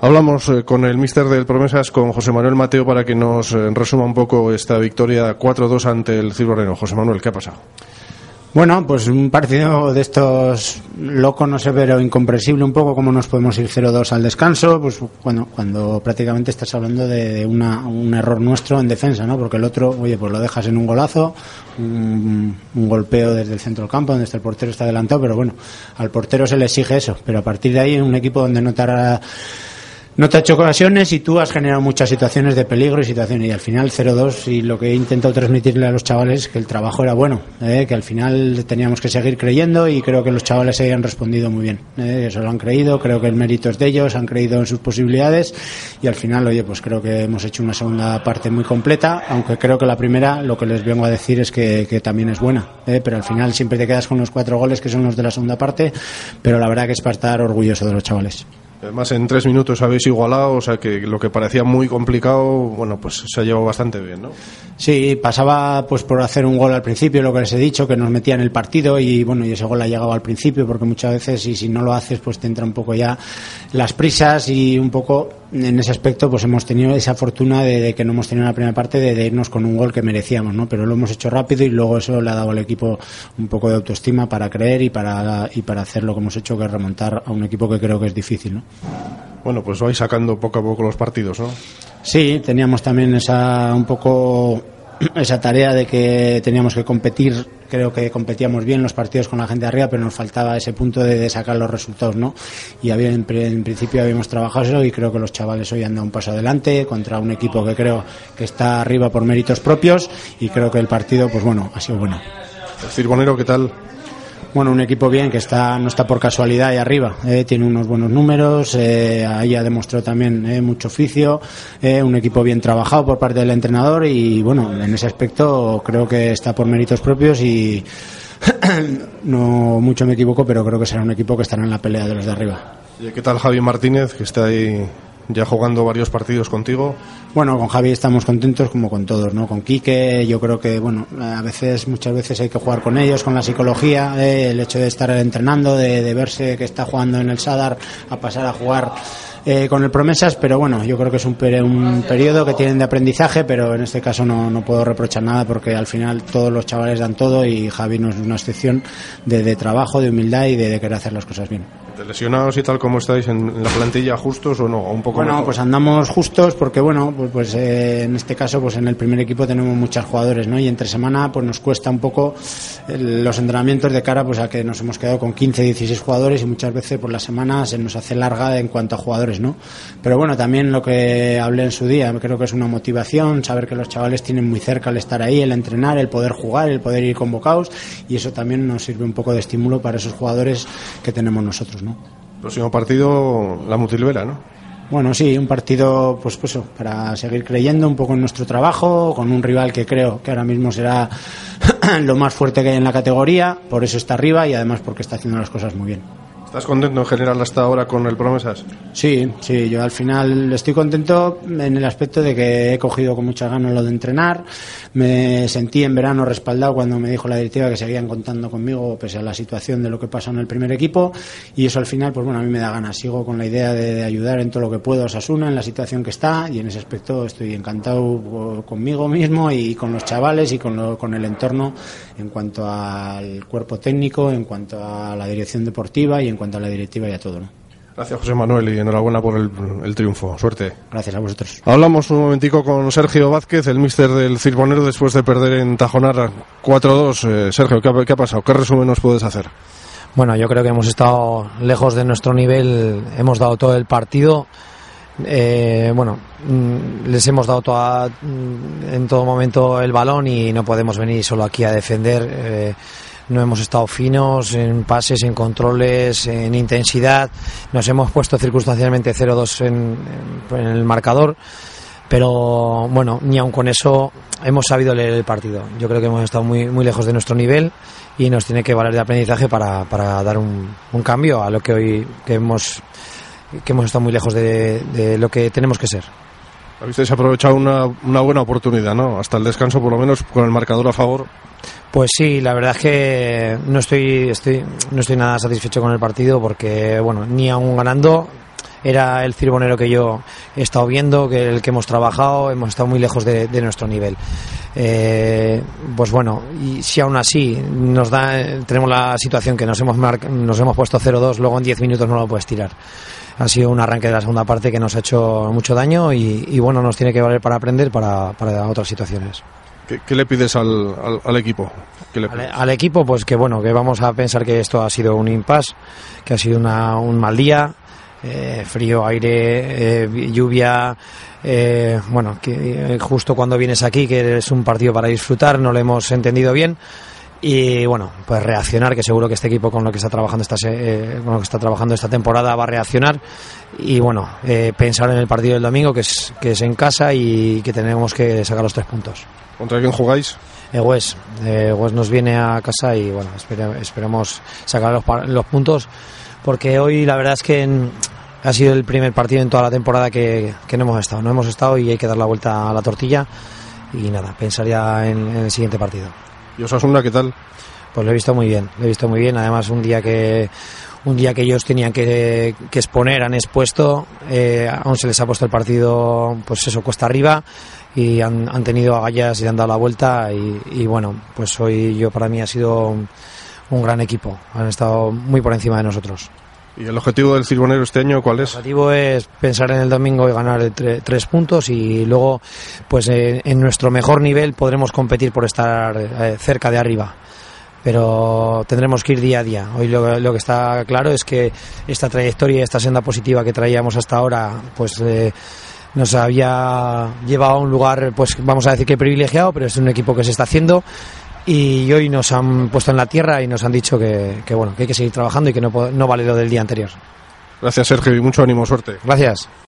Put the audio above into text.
Hablamos eh, con el mister del Promesas, con José Manuel Mateo, para que nos eh, resuma un poco esta victoria 4-2 ante el Ciborreno. José Manuel, ¿qué ha pasado? Bueno, pues un partido de estos loco, no sé, pero incomprensible un poco, cómo nos podemos ir 0-2 al descanso, pues bueno, cuando prácticamente estás hablando de, una, un error nuestro en defensa, ¿no? Porque el otro, oye, pues lo dejas en un golazo, un, un, golpeo desde el centro del campo, donde el portero está adelantado, pero bueno, al portero se le exige eso, pero a partir de ahí en un equipo donde no hará no te ha hecho ocasiones y tú has generado muchas situaciones de peligro y situaciones. Y al final 0-2 y lo que he intentado transmitirle a los chavales es que el trabajo era bueno, ¿eh? que al final teníamos que seguir creyendo y creo que los chavales se hayan respondido muy bien. ¿eh? Eso lo han creído, creo que el mérito es de ellos, han creído en sus posibilidades y al final, oye, pues creo que hemos hecho una segunda parte muy completa, aunque creo que la primera, lo que les vengo a decir es que, que también es buena, ¿eh? pero al final siempre te quedas con los cuatro goles que son los de la segunda parte, pero la verdad que es para estar orgulloso de los chavales. Además, en tres minutos habéis igualado, o sea que lo que parecía muy complicado, bueno, pues se ha llevado bastante bien, ¿no? Sí, pasaba pues por hacer un gol al principio, lo que les he dicho, que nos metía en el partido y bueno, y ese gol ha llegado al principio, porque muchas veces, y si no lo haces, pues te entra un poco ya las prisas y un poco en ese aspecto, pues hemos tenido esa fortuna de, que no hemos tenido en la primera parte de, de, irnos con un gol que merecíamos, ¿no? Pero lo hemos hecho rápido y luego eso le ha dado al equipo un poco de autoestima para creer y para, y para hacer lo que hemos hecho, que es remontar a un equipo que creo que es difícil, ¿no? Bueno, pues vais sacando poco a poco los partidos, ¿no? Sí, teníamos también esa un poco esa tarea de que teníamos que competir, creo que competíamos bien los partidos con la gente arriba, pero nos faltaba ese punto de, sacar los resultados, ¿no? Y había, en, en, principio habíamos trabajado eso y creo que los chavales hoy han dado un paso adelante contra un equipo que creo que está arriba por méritos propios y creo que el partido, pues bueno, ha sido bueno. Cirbonero, ¿qué tal? Bueno, un equipo bien que está no está por casualidad ahí arriba, eh, tiene unos buenos números, eh, ahí ha demostrado también eh, mucho oficio, eh, un equipo bien trabajado por parte del entrenador y bueno, en ese aspecto creo que está por méritos propios y no mucho me equivoco, pero creo que será un equipo que estará en la pelea de los de arriba. ¿Y qué tal Javi Martínez, que está ahí ya jugando varios partidos contigo? Bueno, con Javi estamos contentos como con todos, ¿no? Con Quique, yo creo que, bueno, a veces, muchas veces hay que jugar con ellos, con la psicología, eh, el hecho de estar entrenando, de, verse que está jugando en el Sadar, a pasar a jugar eh, con el Promesas, pero bueno, yo creo que es un, un, periodo que tienen de aprendizaje, pero en este caso no, no, puedo reprochar nada porque al final todos los chavales dan todo y Javi no es una excepción de, de trabajo, de humildad y de, de querer hacer las cosas bien. ¿De lesionados y tal como estáis en la plantilla justos o no? Un poco bueno, mejor? pues andamos justos porque bueno, pues, pues eh, en este caso pues en el primer equipo tenemos muchos jugadores, ¿no? Y entre semana pues nos cuesta un poco el, los entrenamientos de cara pues a que nos hemos quedado con 15, 16 jugadores y muchas veces por la semana se nos hace larga en cuanto a jugadores, ¿no? Pero bueno, también lo que hablé en su día, creo que es una motivación, saber que los chavales tienen muy cerca el estar ahí, el entrenar, el poder jugar, el poder ir convocados y eso también nos sirve un poco de estímulo para esos jugadores que tenemos nosotros, ¿no? Próximo partido, la Mutilvera, ¿no? Bueno, sí, un partido, pues, pues para seguir creyendo un poco en nuestro trabajo, con un rival que creo que ahora mismo será lo más fuerte que hay en la categoría, por eso está arriba y además porque está haciendo las cosas muy bien. ¿Estás contento en general hasta ahora con el Promesas? Sí, sí, yo al final estoy contento en el aspecto de que he cogido con muchas ganas lo de entrenar. Me sentí en verano respaldado cuando me dijo la directiva que seguían contando conmigo pese a la situación de lo que pasó en el primer equipo y eso al final, pues bueno, a mí me da ganas. Sigo con la idea de, de ayudar en todo lo que puedo a Sasuna en la situación que está y en ese aspecto estoy encantado conmigo mismo y con los chavales y con, lo, con el entorno en cuanto al cuerpo técnico, en cuanto a la dirección deportiva y en cuanto a la directiva y a todo. ¿no? Gracias, José Manuel, y enhorabuena por el, el, triunfo. Suerte. Gracias a vosotros. Hablamos un momentico con Sergio Vázquez, el míster del Cirbonero, después de perder en Tajonar 4-2. Eh, Sergio, ¿qué ha, ¿qué ha pasado? ¿Qué resumen nos puedes hacer? Bueno, yo creo que hemos estado lejos de nuestro nivel, hemos dado todo el partido. Eh, bueno, les hemos dado toda, en todo momento el balón y no podemos venir solo aquí a defender. Eh, no hemos estado finos en pases, en controles, en intensidad. Nos hemos puesto circunstancialmente 0-2 en, el marcador. Pero bueno, ni aun con eso hemos sabido leer el partido. Yo creo que hemos estado muy, muy lejos de nuestro nivel y nos tiene que valer de aprendizaje para, para dar un, cambio a lo que hoy que hemos, que hemos estado muy lejos de, de lo que tenemos que ser. Habéis aprovechado una, una buena oportunidad, ¿no? Hasta el descanso, por lo menos, con el marcador a favor. Pues sí, la verdad es que no estoy, estoy, no estoy nada satisfecho con el partido porque, bueno, ni aún ganando era el cirbonero que yo he estado viendo, que el que hemos trabajado, hemos estado muy lejos de, nuestro nivel. Eh, pues bueno, y si aún así nos da, tenemos la situación que nos hemos, nos hemos puesto 0-2, luego en 10 minutos no lo puedes tirar. Ha sido un arranque de la segunda parte que nos ha hecho mucho daño y, bueno, nos tiene que valer para aprender para, para otras situaciones. ¿Qué, le pides al, al, equipo? al, equipo, pues que bueno, que vamos a pensar que esto ha sido un impasse, que ha sido una, un mal día, eh, frío, aire, eh, lluvia, eh, bueno, que justo cuando vienes aquí, que es un partido para disfrutar, no lo hemos entendido bien. Y bueno, pues reaccionar, que seguro que este equipo con lo que está trabajando esta, con lo que está trabajando esta temporada va a reaccionar. Y bueno, pensar en el partido del domingo, que es, que es en casa y que tenemos que sacar los tres puntos. ¿Contra quién jugáis? Eh, West. Eh, West nos viene a casa y bueno, esperemos sacar los, los, puntos porque hoy la verdad es que ha sido el primer partido en toda la temporada que, no hemos estado. No hemos estado y hay que dar la vuelta a la tortilla y nada, pensar ya en, el siguiente partido. ¿Y Osasuna qué tal? Pues lo he visto muy bien, lo he visto muy bien. Además, un día que un día que ellos tenían que, exponer, han expuesto, eh, aún se les ha puesto el partido, pues eso, cuesta arriba y han, han tenido agallas y han dado la vuelta y, bueno, pues hoy yo para mí ha sido un, gran equipo, han estado muy por encima de nosotros. ¿Y el objetivo del Cirbonero este año cuál es? El objetivo es pensar en el domingo y ganar tres puntos y luego, pues en, nuestro mejor nivel podremos competir por estar eh, cerca de arriba pero tendremos que ir día a día. Hoy lo, lo, que está claro es que esta trayectoria, esta senda positiva que traíamos hasta ahora, pues eh, nos había llevado a un lugar, pues vamos a decir que privilegiado, pero es un equipo que se está haciendo y hoy nos han puesto en la tierra y nos han dicho que, bueno, que hay que seguir trabajando y que no, no vale lo del día anterior. Gracias Sergio y mucho ánimo, suerte. Gracias.